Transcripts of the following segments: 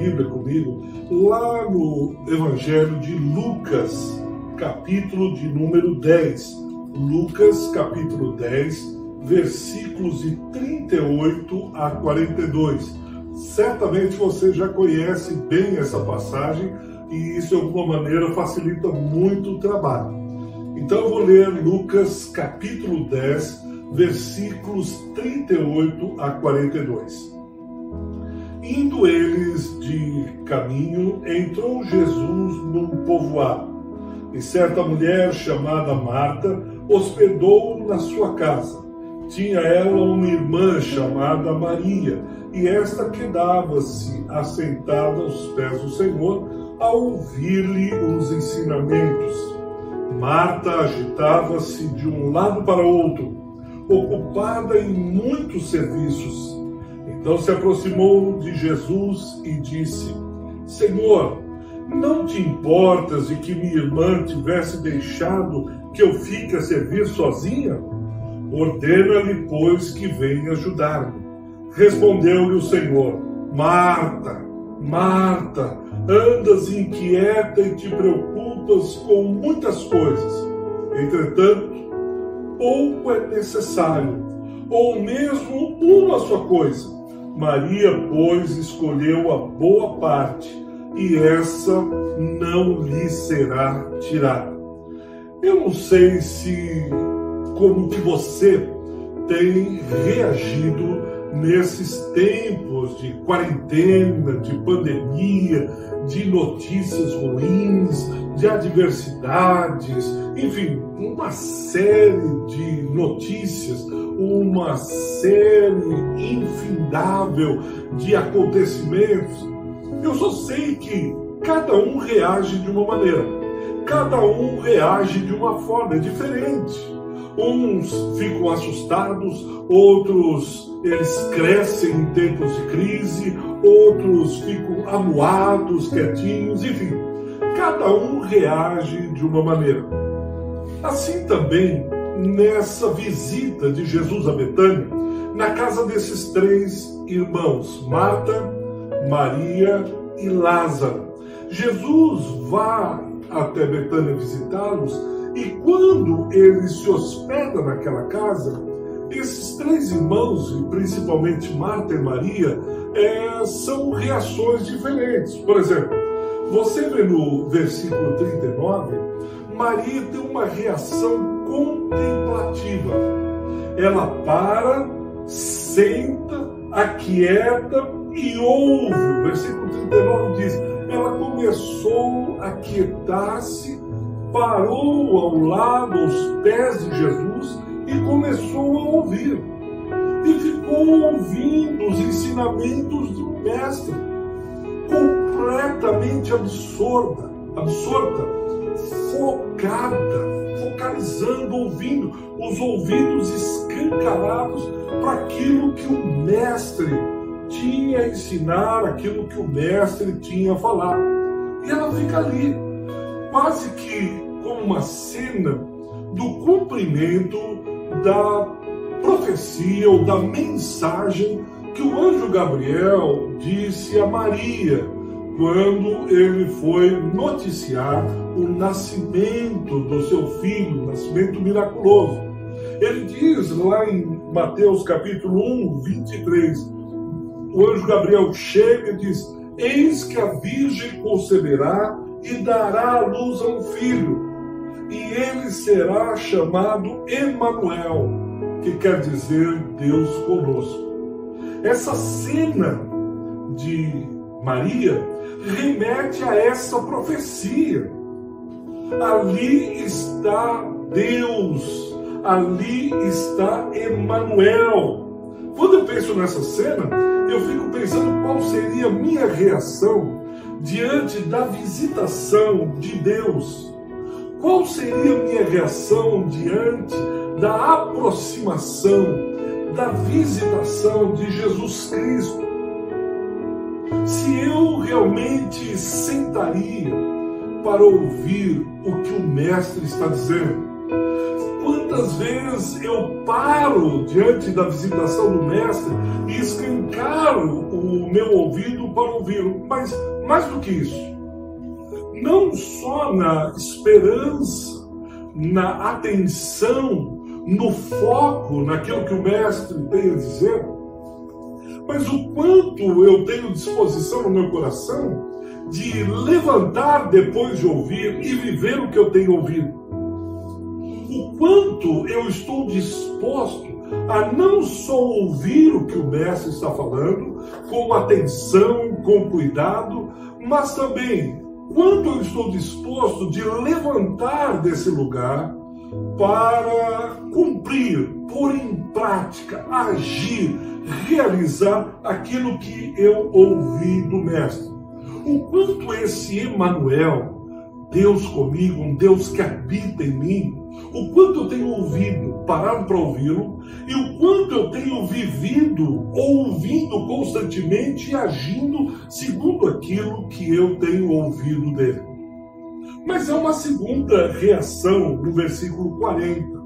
Bíblia comigo lá no Evangelho de Lucas, capítulo de número 10. Lucas, capítulo 10, versículos de 38 a 42. Certamente você já conhece bem essa passagem e isso de alguma maneira facilita muito o trabalho. Então eu vou ler Lucas capítulo 10, versículos 38 a 42. Indo eles de caminho, entrou Jesus num povoado, e certa mulher chamada Marta hospedou na sua casa. Tinha ela uma irmã chamada Maria, e esta quedava-se assentada aos pés do Senhor a ouvir-lhe os ensinamentos. Marta agitava-se de um lado para outro, ocupada em muitos serviços. Então se aproximou de Jesus e disse: Senhor, não te importas de que minha irmã tivesse deixado que eu fique a servir sozinha? Ordena-lhe, pois, que venha ajudar-me. Respondeu-lhe o Senhor: Marta, Marta, andas inquieta e te preocupas com muitas coisas. Entretanto, pouco é necessário, ou mesmo uma só coisa. Maria, pois, escolheu a boa parte, e essa não lhe será tirada. Eu não sei se como que você tem reagido nesses tempos de quarentena, de pandemia, de notícias ruins, de adversidades, enfim, uma série de notícias, uma série infindável de acontecimentos. Eu só sei que cada um reage de uma maneira, cada um reage de uma forma diferente. Uns ficam assustados, outros eles crescem em tempos de crise, outros ficam amuados, quietinhos, enfim, cada um reage de uma maneira. Assim também nessa visita de Jesus a Betânia, na casa desses três irmãos, Marta, Maria e Lázaro. Jesus vai até Betânia visitá-los e quando ele se hospeda naquela casa, esses três irmãos, e principalmente Marta e Maria, é, são reações diferentes. Por exemplo, você vê no versículo 39, Maria tem uma reação contemplativa. Ela para, senta, aquieta e ouve. O versículo 39 diz: ela começou a quietar-se, parou ao lado, aos pés de Jesus e começou a ouvir. E ficou ouvindo os ensinamentos do Mestre, completamente absorta, absorta, focada, focalizando, ouvindo, os ouvidos escancarados para aquilo que o Mestre tinha a ensinar, aquilo que o Mestre tinha a falar. E ela fica ali, quase que como uma cena do cumprimento da profecia ou da mensagem que o anjo Gabriel disse a Maria quando ele foi noticiar o nascimento do seu filho, o nascimento miraculoso. Ele diz lá em Mateus capítulo 1, 23, o anjo Gabriel chega e diz: Eis que a virgem conceberá e dará à luz a um filho e ele será chamado Emanuel, que quer dizer Deus conosco. Essa cena de Maria remete a essa profecia. Ali está Deus, ali está Emanuel. Quando eu penso nessa cena, eu fico pensando qual seria a minha reação diante da visitação de Deus qual seria a minha reação diante da aproximação, da visitação de Jesus Cristo? Se eu realmente sentaria para ouvir o que o Mestre está dizendo? Quantas vezes eu paro diante da visitação do Mestre e escancaro o meu ouvido para ouvi-lo? Mas mais do que isso, não só na esperança, na atenção, no foco, naquilo que o Mestre tem a dizer, mas o quanto eu tenho disposição no meu coração de levantar depois de ouvir e viver o que eu tenho ouvido. O quanto eu estou disposto a não só ouvir o que o mestre está falando, com atenção, com cuidado, mas também quanto eu estou disposto de levantar desse lugar para cumprir, pôr em prática, agir, realizar aquilo que eu ouvi do Mestre. O quanto esse Emanuel, Deus comigo, um Deus que habita em mim, o quanto eu tenho ouvido, parado para ouvi-lo, e o quanto eu tenho vivido, ouvindo constantemente e agindo segundo aquilo que eu tenho ouvido dele. Mas é uma segunda reação no versículo 40.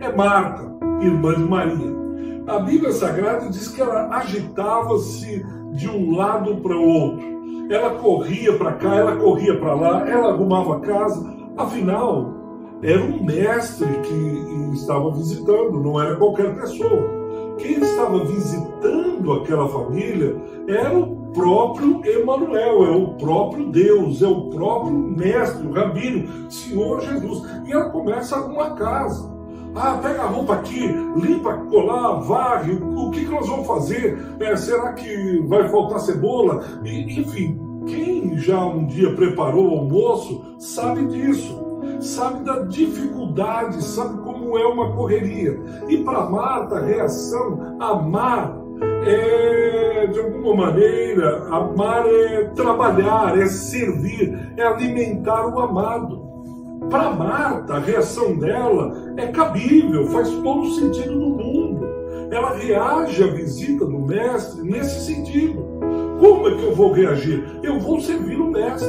É Marta, irmã de Maria. A Bíblia Sagrada diz que ela agitava-se de um lado para o outro. Ela corria para cá, ela corria para lá, ela arrumava a casa. Afinal, era um mestre que estava visitando, não era qualquer pessoa. Quem estava visitando aquela família era o próprio Emanuel, é o próprio Deus, é o próprio mestre, o rabino, Senhor Jesus. E ela começa a arrumar casa. Ah, pega a roupa aqui, limpa, colar, varre. O que, que nós vamos fazer? É, será que vai faltar cebola? E, enfim, quem já um dia preparou o almoço sabe disso sabe da dificuldade, sabe como é uma correria. E para Marta, a reação, amar é, de alguma maneira, amar é trabalhar, é servir, é alimentar o amado. Para Marta, a reação dela é cabível, faz todo sentido do mundo. Ela reage à visita do mestre nesse sentido. Como é que eu vou reagir? Eu vou servir o mestre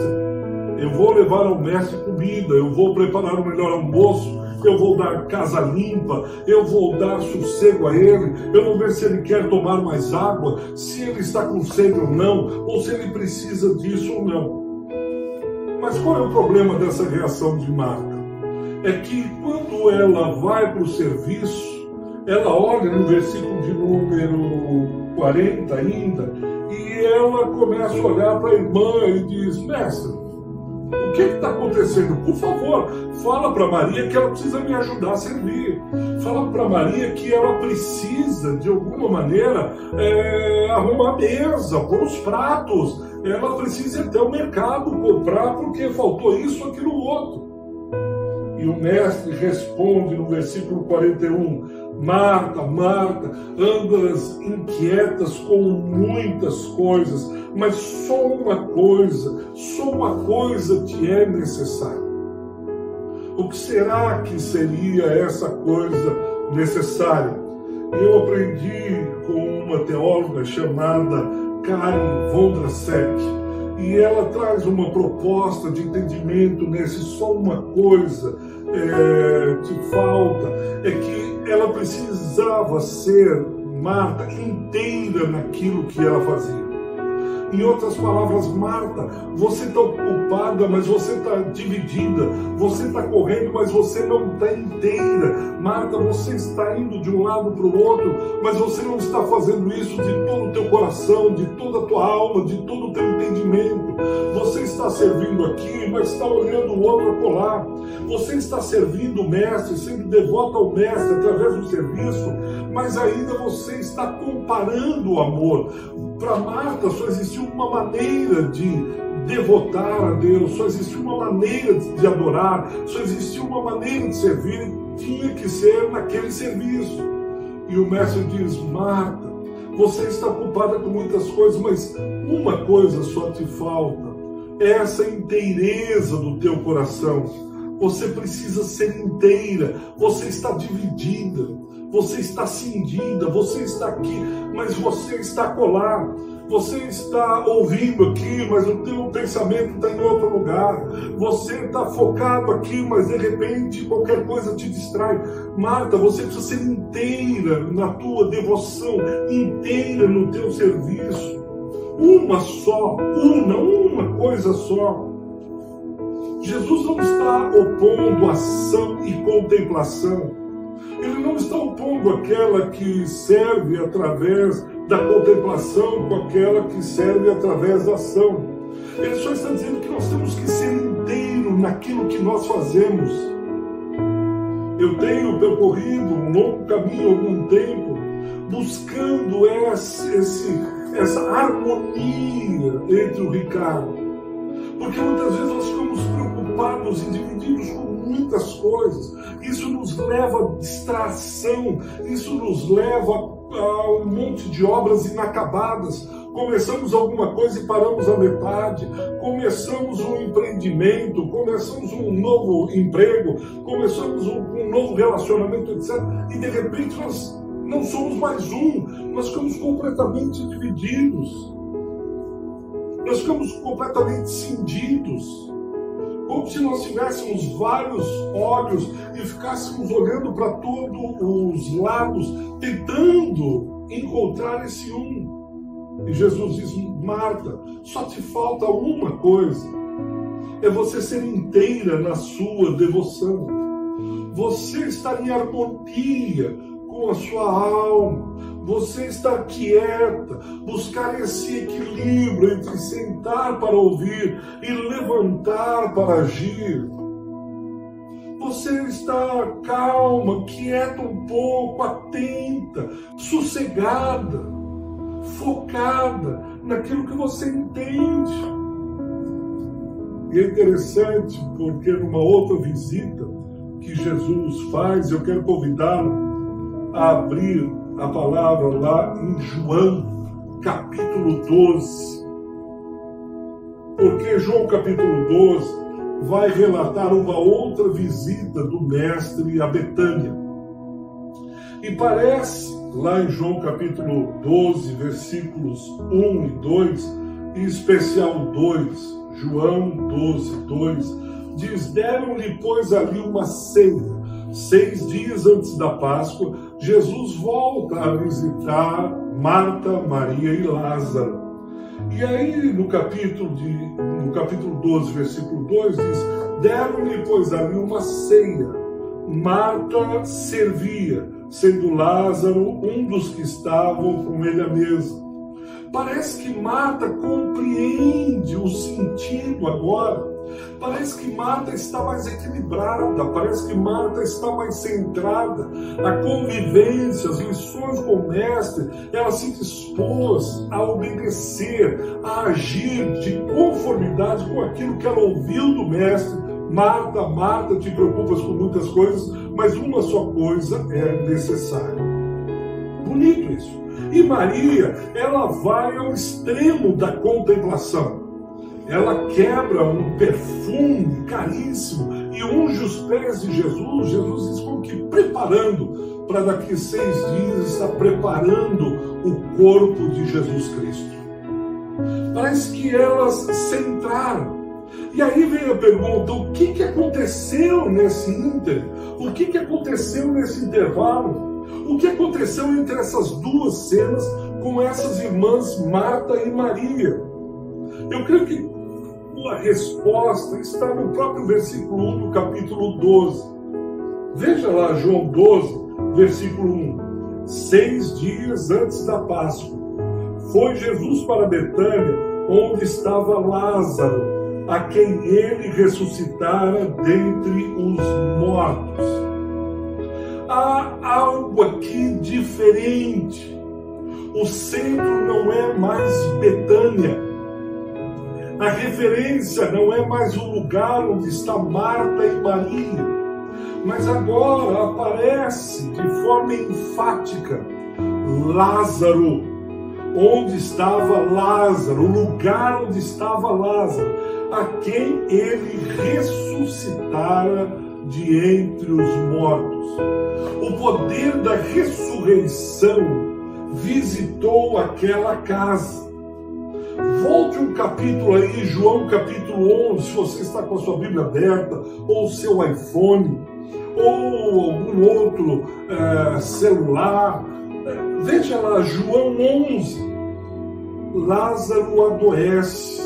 eu vou levar ao mestre comida, eu vou preparar o melhor almoço, eu vou dar casa limpa, eu vou dar sossego a ele, eu vou ver se ele quer tomar mais água, se ele está com sede ou não, ou se ele precisa disso ou não. Mas qual é o problema dessa reação de Marta? É que quando ela vai para o serviço, ela olha no versículo de número 40 ainda, e ela começa a olhar para a irmã e diz: Mestre, o que está acontecendo? Por favor, fala para Maria que ela precisa me ajudar a servir. Fala para Maria que ela precisa, de alguma maneira, é, arrumar a mesa, pôr os pratos. Ela precisa ir até o mercado comprar porque faltou isso, aquilo, outro. E o mestre responde no versículo 41, Marta, Marta, andas inquietas com muitas coisas, mas só uma coisa, só uma coisa te é necessária. O que será que seria essa coisa necessária? Eu aprendi com uma teóloga chamada Karen Vondrasek e ela traz uma proposta de entendimento nesse só uma coisa é, te falta, é que ela precisava ser Marta inteira naquilo que ela fazia. Em outras palavras, Marta, você está ocupada, mas você está dividida. Você está correndo, mas você não está inteira. Marta, você está indo de um lado para o outro, mas você não está fazendo isso de todo o teu coração, de toda a tua alma, de todo o teu entendimento. Você está servindo aqui, mas está olhando o outro acolá. Você está servindo o mestre, sendo devoto ao mestre através do serviço, mas ainda você está comparando o amor. Para Marta só existiu uma maneira de devotar a Deus, só existiu uma maneira de adorar, só existiu uma maneira de servir, tinha que ser naquele serviço. E o mestre diz: Marta, você está ocupada com muitas coisas, mas uma coisa só te falta: é essa inteireza do teu coração. Você precisa ser inteira, você está dividida, você está cindida, você está aqui, mas você está colar. Você está ouvindo aqui, mas o teu pensamento está em outro lugar. Você está focado aqui, mas de repente qualquer coisa te distrai. Marta, você precisa ser inteira na tua devoção, inteira no teu serviço. Uma só, uma, uma coisa só. Jesus não está opondo ação e contemplação. Ele não está opondo aquela que serve através da contemplação com aquela que serve através da ação. Ele só está dizendo que nós temos que ser inteiro naquilo que nós fazemos. Eu tenho percorrido um longo caminho algum tempo, buscando esse, esse, essa harmonia entre o Ricardo. Porque muitas vezes nós ficamos preocupados e divididos com muitas coisas. Isso nos leva a distração, isso nos leva a um monte de obras inacabadas. Começamos alguma coisa e paramos a metade. Começamos um empreendimento, começamos um novo emprego, começamos um, um novo relacionamento, etc. E de repente nós não somos mais um, nós ficamos completamente divididos. Nós ficamos completamente cindidos como se nós tivéssemos vários olhos e ficássemos olhando para todos os lados, tentando encontrar esse um. E Jesus diz: Marta, só te falta uma coisa: é você ser inteira na sua devoção. Você estar em harmonia com a sua alma, você estar quieta, buscar esse equilíbrio entre sentar para ouvir e levantar para agir. Você está calma, quieta um pouco, atenta, sossegada, focada naquilo que você entende. E é interessante porque numa outra visita que Jesus faz, eu quero convidá-lo a abrir a palavra lá em João, capítulo 12. Porque João, capítulo 12, vai relatar uma outra visita do Mestre a Betânia. E parece, lá em João capítulo 12, versículos 1 e 2, em especial 2, João 12, 2, diz: Deram-lhe, pois, ali uma ceia seis dias antes da Páscoa, Jesus volta a visitar Marta, Maria e Lázaro. E aí, no capítulo, de, no capítulo 12, versículo 2, diz: Deram-lhe, pois, ali uma ceia. Marta servia, sendo Lázaro um dos que estavam com ele à mesa. Parece que Marta compreende o sentido agora Parece que Marta está mais equilibrada, parece que Marta está mais centrada. A convivência, as lições com o Mestre, ela se dispôs a obedecer, a agir de conformidade com aquilo que ela ouviu do Mestre. Marta, Marta, te preocupas com muitas coisas, mas uma só coisa é necessária. Bonito isso. E Maria, ela vai ao extremo da contemplação ela quebra um perfume caríssimo e unge os pés de Jesus. Jesus diz como que preparando para daqui seis dias estar preparando o corpo de Jesus Cristo. Parece que elas centraram. E aí vem a pergunta: o que, que aconteceu nesse ínter? O que, que aconteceu nesse intervalo? O que aconteceu entre essas duas cenas com essas irmãs Marta e Maria? Eu creio que a resposta está no próprio versículo 1 do capítulo 12. Veja lá, João 12, versículo 1. Seis dias antes da Páscoa, foi Jesus para Betânia, onde estava Lázaro, a quem ele ressuscitara dentre os mortos. Há algo aqui diferente. O centro não é mais Betânia a referência não é mais o lugar onde está Marta e Maria, mas agora aparece de forma enfática Lázaro. Onde estava Lázaro, o lugar onde estava Lázaro, a quem ele ressuscitara de entre os mortos. O poder da ressurreição visitou aquela casa Volte um capítulo aí, João capítulo 11, se você está com a sua Bíblia aberta, ou seu iPhone, ou algum outro é, celular. Veja lá, João 11. Lázaro adoece,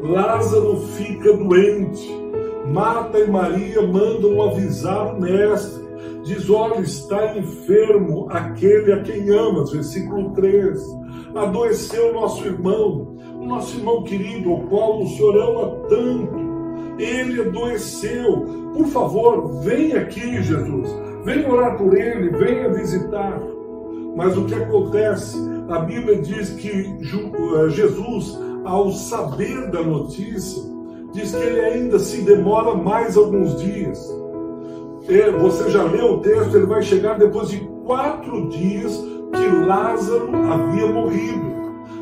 Lázaro fica doente. Marta e Maria mandam avisar o mestre. Diz: Olha, está enfermo aquele a quem amas. Versículo 3. Adoeceu nosso irmão, o nosso irmão querido, o qual o Senhor ama tanto. Ele adoeceu. Por favor, venha aqui, Jesus. Venha orar por ele, venha visitar. Mas o que acontece? A Bíblia diz que eh, Jesus, ao saber da notícia, diz que ele ainda se demora mais alguns dias. Você já leu o texto, ele vai chegar depois de quatro dias que Lázaro havia morrido.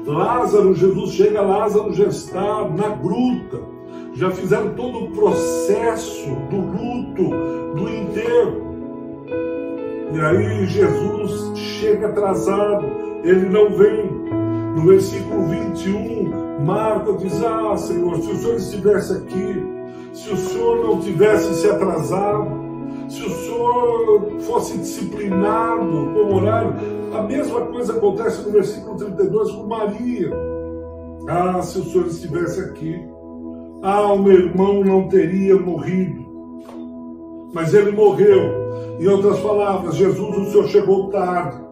Lázaro, Jesus chega, Lázaro já está na gruta. Já fizeram todo o processo do luto, do enterro. E aí Jesus chega atrasado, ele não vem. No versículo 21, Marta diz: Ah, Senhor, se o Senhor estivesse aqui, se o Senhor não tivesse se atrasado, se o senhor fosse disciplinado com o horário, a mesma coisa acontece no versículo 32 com Maria. Ah, se o senhor estivesse aqui, ah, o meu irmão não teria morrido. Mas ele morreu. Em outras palavras, Jesus, o senhor chegou tarde.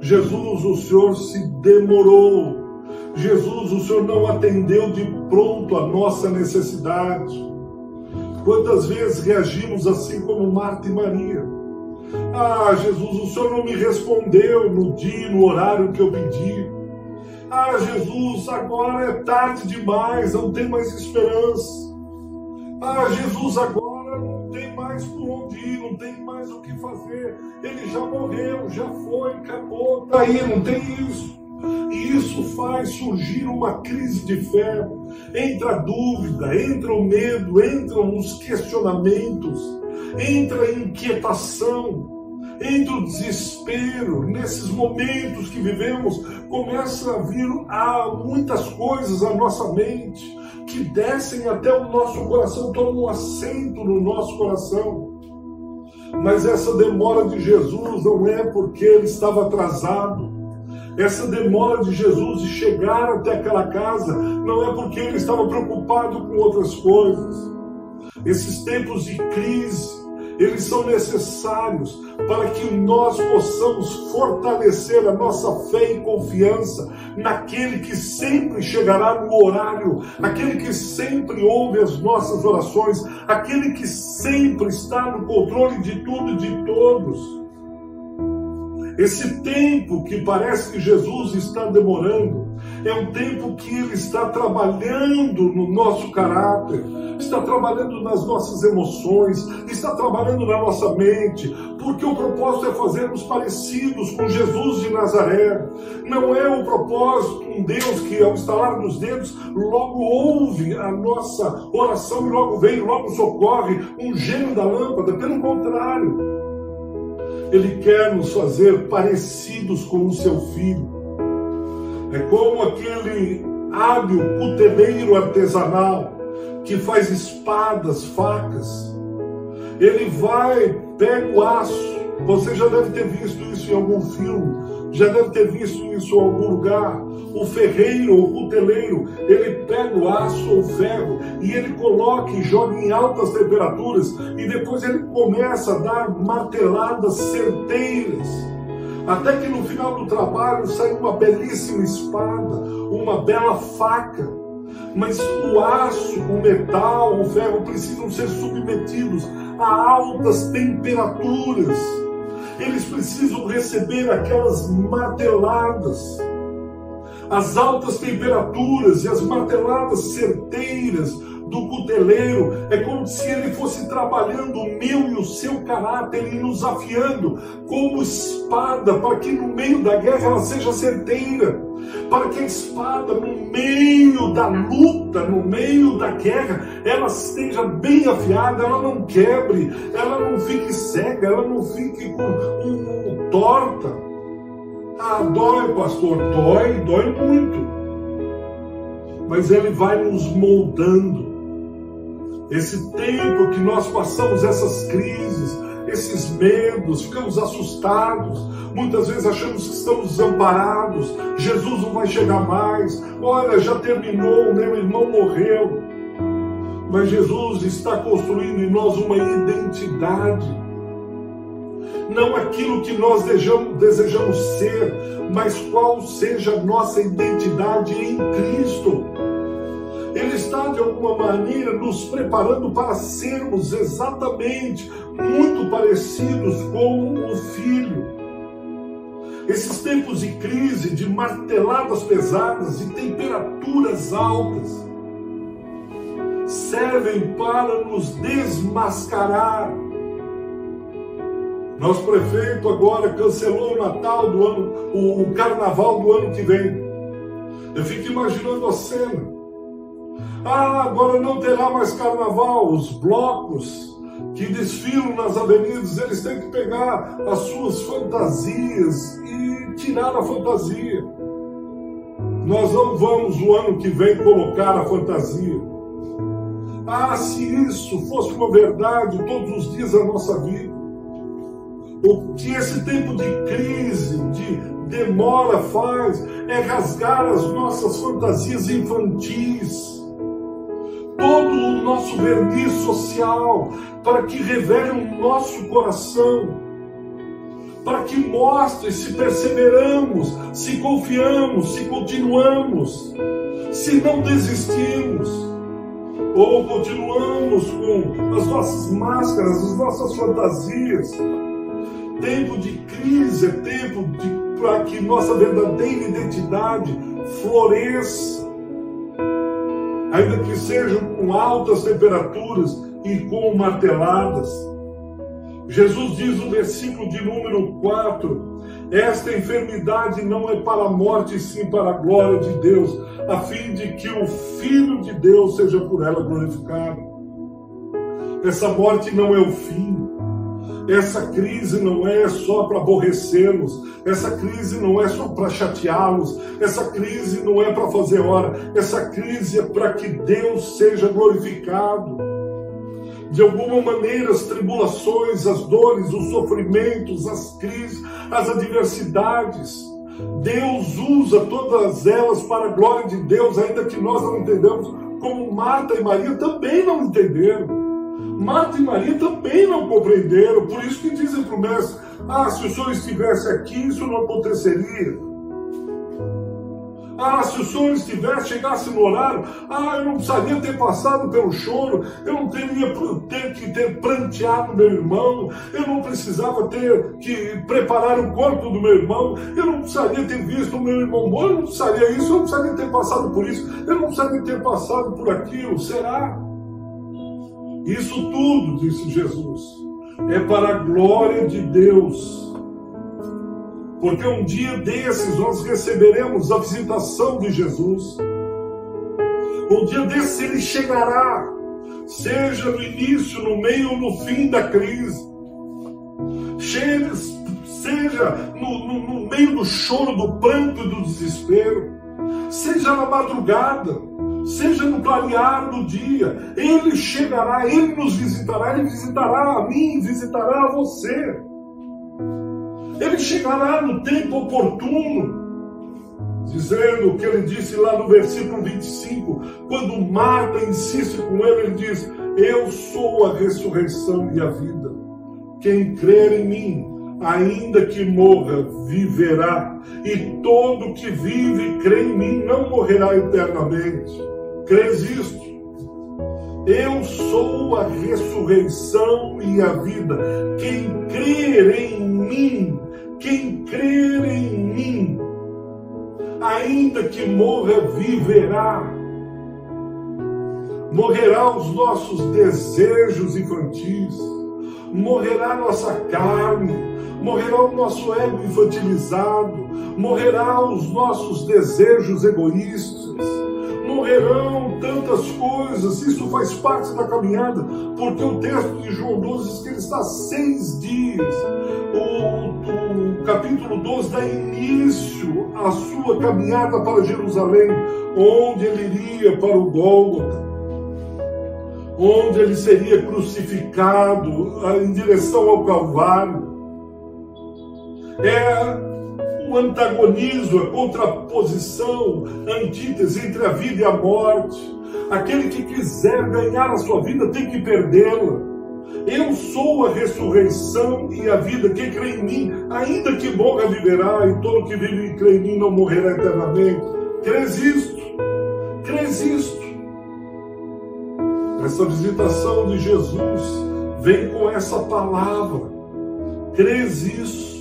Jesus, o senhor se demorou. Jesus, o senhor não atendeu de pronto a nossa necessidade. Quantas vezes reagimos assim como Marta e Maria? Ah, Jesus, o Senhor não me respondeu no dia, no horário que eu pedi. Ah, Jesus, agora é tarde demais, não tem mais esperança. Ah, Jesus, agora não tem mais por onde ir, não tem mais o que fazer. Ele já morreu, já foi, acabou, tá aí, não tem isso. E isso faz surgir uma crise de fé. Entra a dúvida, entra o medo, entram os questionamentos, entra a inquietação, entra o desespero. Nesses momentos que vivemos, começa a vir a muitas coisas à nossa mente que descem até o nosso coração, tomam um assento no nosso coração. Mas essa demora de Jesus não é porque ele estava atrasado essa demora de Jesus de chegar até aquela casa não é porque ele estava preocupado com outras coisas. Esses tempos de crise, eles são necessários para que nós possamos fortalecer a nossa fé e confiança naquele que sempre chegará no horário, aquele que sempre ouve as nossas orações, aquele que sempre está no controle de tudo e de todos. Esse tempo que parece que Jesus está demorando, é um tempo que Ele está trabalhando no nosso caráter, está trabalhando nas nossas emoções, está trabalhando na nossa mente, porque o propósito é fazermos parecidos com Jesus de Nazaré. Não é o propósito um Deus que, ao estalar dos dedos, logo ouve a nossa oração e logo vem, logo socorre, um gênio da lâmpada. Pelo contrário. Ele quer nos fazer parecidos com o seu filho. É como aquele hábil cuteleiro artesanal que faz espadas, facas. Ele vai, pega o aço. Você já deve ter visto isso em algum filme já deve ter visto isso em algum lugar. O ferreiro, o cuteleiro, ele pega o aço ou o ferro e ele coloca e joga em altas temperaturas e depois ele começa a dar marteladas certeiras. Até que no final do trabalho sai uma belíssima espada, uma bela faca. Mas o aço, o metal, o ferro precisam ser submetidos a altas temperaturas eles precisam receber aquelas marteladas, as altas temperaturas e as marteladas certeiras do cuteleiro. É como se ele fosse trabalhando o meu e o seu caráter e nos afiando como espada, para que no meio da guerra ela seja certeira para que a espada, no meio da luta, no meio da guerra, ela esteja bem afiada, ela não quebre, ela não fique cega, ela não fique com um, um torta. Ah, dói, pastor, dói, dói muito. mas ele vai nos moldando. Esse tempo que nós passamos essas crises, esses medos, ficamos assustados, muitas vezes achamos que estamos desamparados, Jesus não vai chegar mais, olha, já terminou, meu irmão morreu. Mas Jesus está construindo em nós uma identidade. Não aquilo que nós desejamos, desejamos ser, mas qual seja a nossa identidade em Cristo. Ele está, de alguma maneira, nos preparando para sermos exatamente muito parecidos com o Filho. Esses tempos de crise, de marteladas pesadas, de temperaturas altas, servem para nos desmascarar. Nosso prefeito agora cancelou o Natal do ano, o Carnaval do ano que vem. Eu fico imaginando a cena. Ah, agora não terá mais carnaval. Os blocos que desfilam nas avenidas, eles têm que pegar as suas fantasias e tirar a fantasia. Nós não vamos o ano que vem colocar a fantasia. Ah, se isso fosse uma verdade todos os dias da nossa vida, o que esse tempo de crise, de demora faz, é rasgar as nossas fantasias infantis, todo o nosso verniz social, para que revele o nosso coração, para que mostre se perseveramos, se confiamos, se continuamos, se não desistimos ou continuamos com as nossas máscaras, as nossas fantasias. Tempo de crise é tempo para que nossa verdadeira identidade floresça, ainda que sejam com altas temperaturas e com marteladas. Jesus diz no versículo de número 4: Esta enfermidade não é para a morte, sim para a glória de Deus, a fim de que o Filho de Deus seja por ela glorificado. Essa morte não é o fim. Essa crise não é só para aborrecê-los, essa crise não é só para chateá-los, essa crise não é para fazer hora, essa crise é para que Deus seja glorificado. De alguma maneira, as tribulações, as dores, os sofrimentos, as crises, as adversidades, Deus usa todas elas para a glória de Deus, ainda que nós não entendamos, como Marta e Maria também não entenderam. Marta e Maria também não compreenderam, por isso que dizem para o mestre: ah, se o senhor estivesse aqui, isso não aconteceria. Ah, se o senhor estivesse, chegasse no horário, ah, eu não precisaria ter passado pelo choro, eu não teria ter que ter pranteado meu irmão, eu não precisava ter que preparar o corpo do meu irmão, eu não precisaria ter visto o meu irmão morto, eu não precisaria isso, eu não precisaria ter passado por isso, eu não precisaria ter passado por aquilo. Será? Isso tudo, disse Jesus, é para a glória de Deus porque um dia desses nós receberemos a visitação de Jesus. Um dia desses ele chegará, seja no início, no meio ou no fim da crise. Seja no, no, no meio do choro, do pranto e do desespero. Seja na madrugada, seja no clarear do dia, Ele chegará, Ele nos visitará, Ele visitará a mim, visitará a você. Ele chegará no tempo oportuno, dizendo o que ele disse lá no versículo 25, quando Marta insiste com ele, ele diz: Eu sou a ressurreição e a vida. Quem crer em mim, ainda que morra, viverá, e todo que vive e crê em mim não morrerá eternamente. Crês isto? Eu sou a ressurreição e a vida. Quem crer em mim, quem crer em mim, ainda que morra, viverá. Morrerá os nossos desejos infantis, morrerá nossa carne, morrerá o nosso ego infantilizado, morrerá os nossos desejos egoístas morrerão tantas coisas, isso faz parte da caminhada, porque o texto de João 12 diz que ele está seis dias. O, o capítulo 12 dá início à sua caminhada para Jerusalém. onde ele iria para o Gólgota, onde ele seria crucificado em direção ao Calvário. É antagonismo, a contraposição, a antítese entre a vida e a morte. Aquele que quiser ganhar a sua vida tem que perdê-la. Eu sou a ressurreição e a vida. Quem crê em mim, ainda que morra, viverá, e todo que vive e crê em mim não morrerá eternamente. Crês isto? Crês isto? Essa visitação de Jesus vem com essa palavra. Crês isso?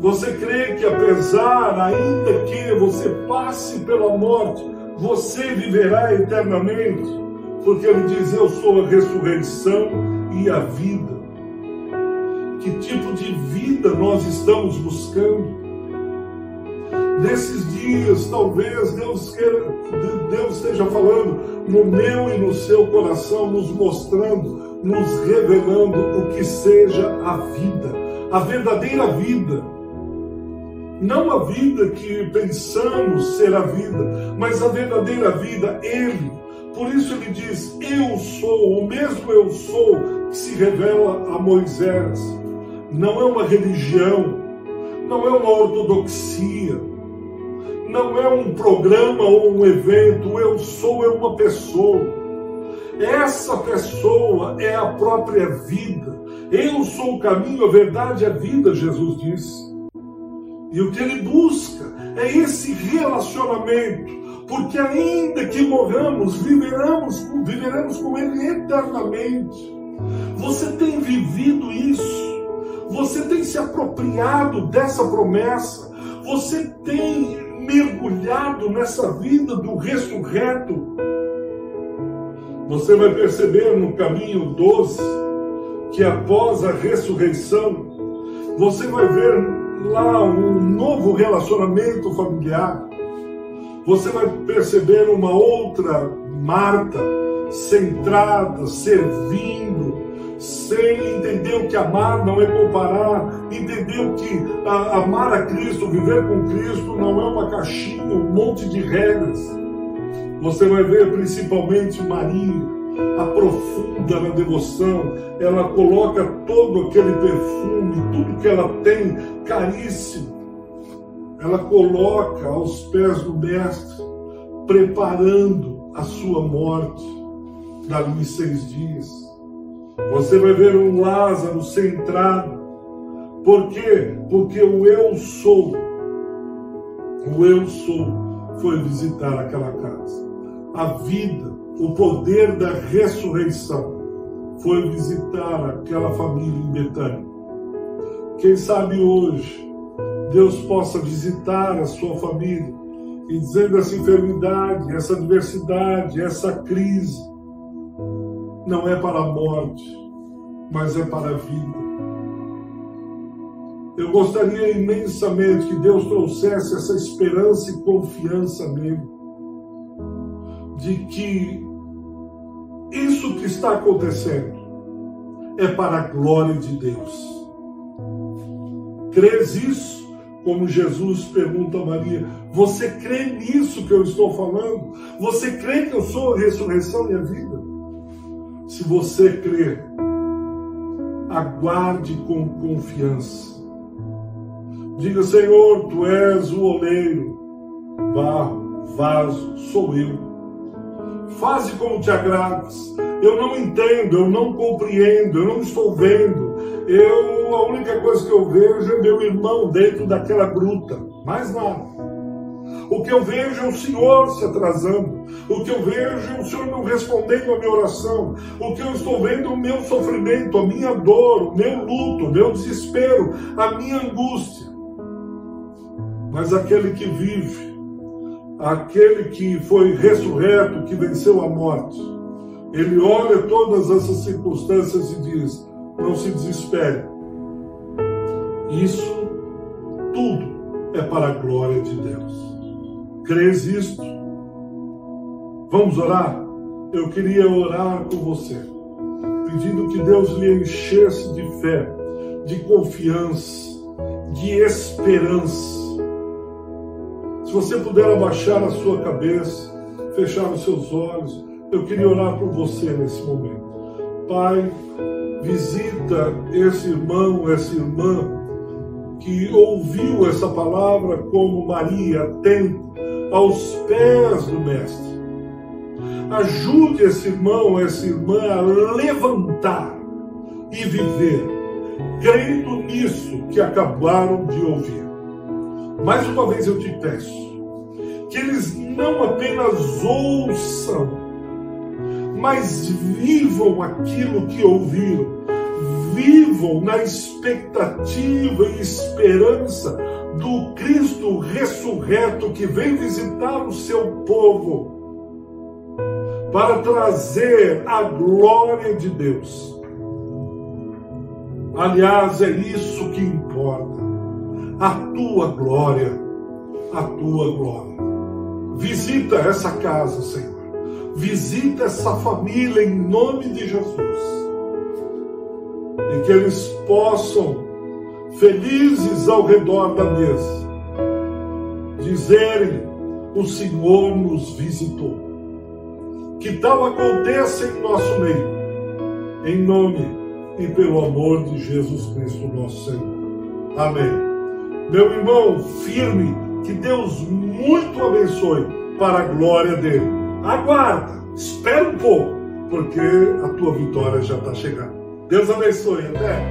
Você crê que apesar, ainda que você passe pela morte, você viverá eternamente? Porque ele diz: Eu sou a ressurreição e a vida. Que tipo de vida nós estamos buscando? Nesses dias, talvez Deus, queira, Deus esteja falando no meu e no seu coração, nos mostrando, nos revelando o que seja a vida, a verdadeira vida. Não a vida que pensamos ser a vida, mas a verdadeira vida, Ele. Por isso ele diz: Eu sou, o mesmo eu sou, que se revela a Moisés. Não é uma religião, não é uma ortodoxia, não é um programa ou um evento, eu sou é uma pessoa. Essa pessoa é a própria vida. Eu sou o caminho, a verdade e a vida, Jesus disse. E o que ele busca é esse relacionamento, porque ainda que morramos, viveremos, viveremos com ele eternamente. Você tem vivido isso? Você tem se apropriado dessa promessa? Você tem mergulhado nessa vida do ressurreto, você vai perceber no caminho 12 que após a ressurreição, você vai ver lá um novo relacionamento familiar. Você vai perceber uma outra Marta centrada, servindo, sem entender que amar não é comparar, entendeu que a, amar a Cristo, viver com Cristo, não é uma caixinha, um monte de regras. Você vai ver principalmente Maria, aprofunda na devoção, ela coloca todo aquele perfume, tudo que ela tem, caríssimo, ela coloca aos pés do Mestre, preparando a sua morte dali seis dias. Você vai ver um Lázaro centrado. Por quê? Porque o eu sou, o eu sou, foi visitar aquela casa. A vida, o poder da ressurreição, foi visitar aquela família em Betânia. Quem sabe hoje Deus possa visitar a sua família e dizendo essa enfermidade, essa adversidade, essa crise, não é para a morte, mas é para a vida. Eu gostaria imensamente que Deus trouxesse essa esperança e confiança nele, de que isso que está acontecendo é para a glória de Deus. Crês isso? Como Jesus pergunta a Maria: Você crê nisso que eu estou falando? Você crê que eu sou a ressurreição e a vida? Se você crer, aguarde com confiança. Diga, Senhor, tu és o oleiro, barro, vaso, sou eu. Faze como te agradas. Eu não entendo, eu não compreendo, eu não estou vendo. Eu, a única coisa que eu vejo é meu irmão dentro daquela gruta. Mais nada. O que eu vejo é o Senhor se atrasando. O que eu vejo é o Senhor não respondendo a minha oração. O que eu estou vendo é o meu sofrimento, a minha dor, o meu luto, o meu desespero, a minha angústia. Mas aquele que vive, aquele que foi ressurreto, que venceu a morte, ele olha todas essas circunstâncias e diz: não se desespere. Isso tudo é para a glória de Deus. Crês isto? Vamos orar? Eu queria orar com você, pedindo que Deus lhe enchesse de fé, de confiança, de esperança. Se você puder abaixar a sua cabeça, fechar os seus olhos, eu queria orar por você nesse momento. Pai, visita esse irmão, essa irmã que ouviu essa palavra como Maria, atento aos pés do Mestre. Ajude esse irmão, essa irmã a levantar e viver, crendo nisso que acabaram de ouvir. Mais uma vez eu te peço que eles não apenas ouçam, mas vivam aquilo que ouviram, vivam na expectativa e esperança do Cristo ressurreto que vem visitar o seu povo para trazer a glória de Deus. Aliás, é isso que importa. A tua glória, a tua glória. Visita essa casa, Senhor. Visita essa família em nome de Jesus. E que eles possam, felizes ao redor da mesa, dizerem: O Senhor nos visitou. Que tal aconteça em nosso meio, em nome e pelo amor de Jesus Cristo, nosso Senhor. Amém. Meu irmão, firme, que Deus muito abençoe para a glória dele. Aguarda, espera um pouco, porque a tua vitória já está chegando. Deus abençoe, até.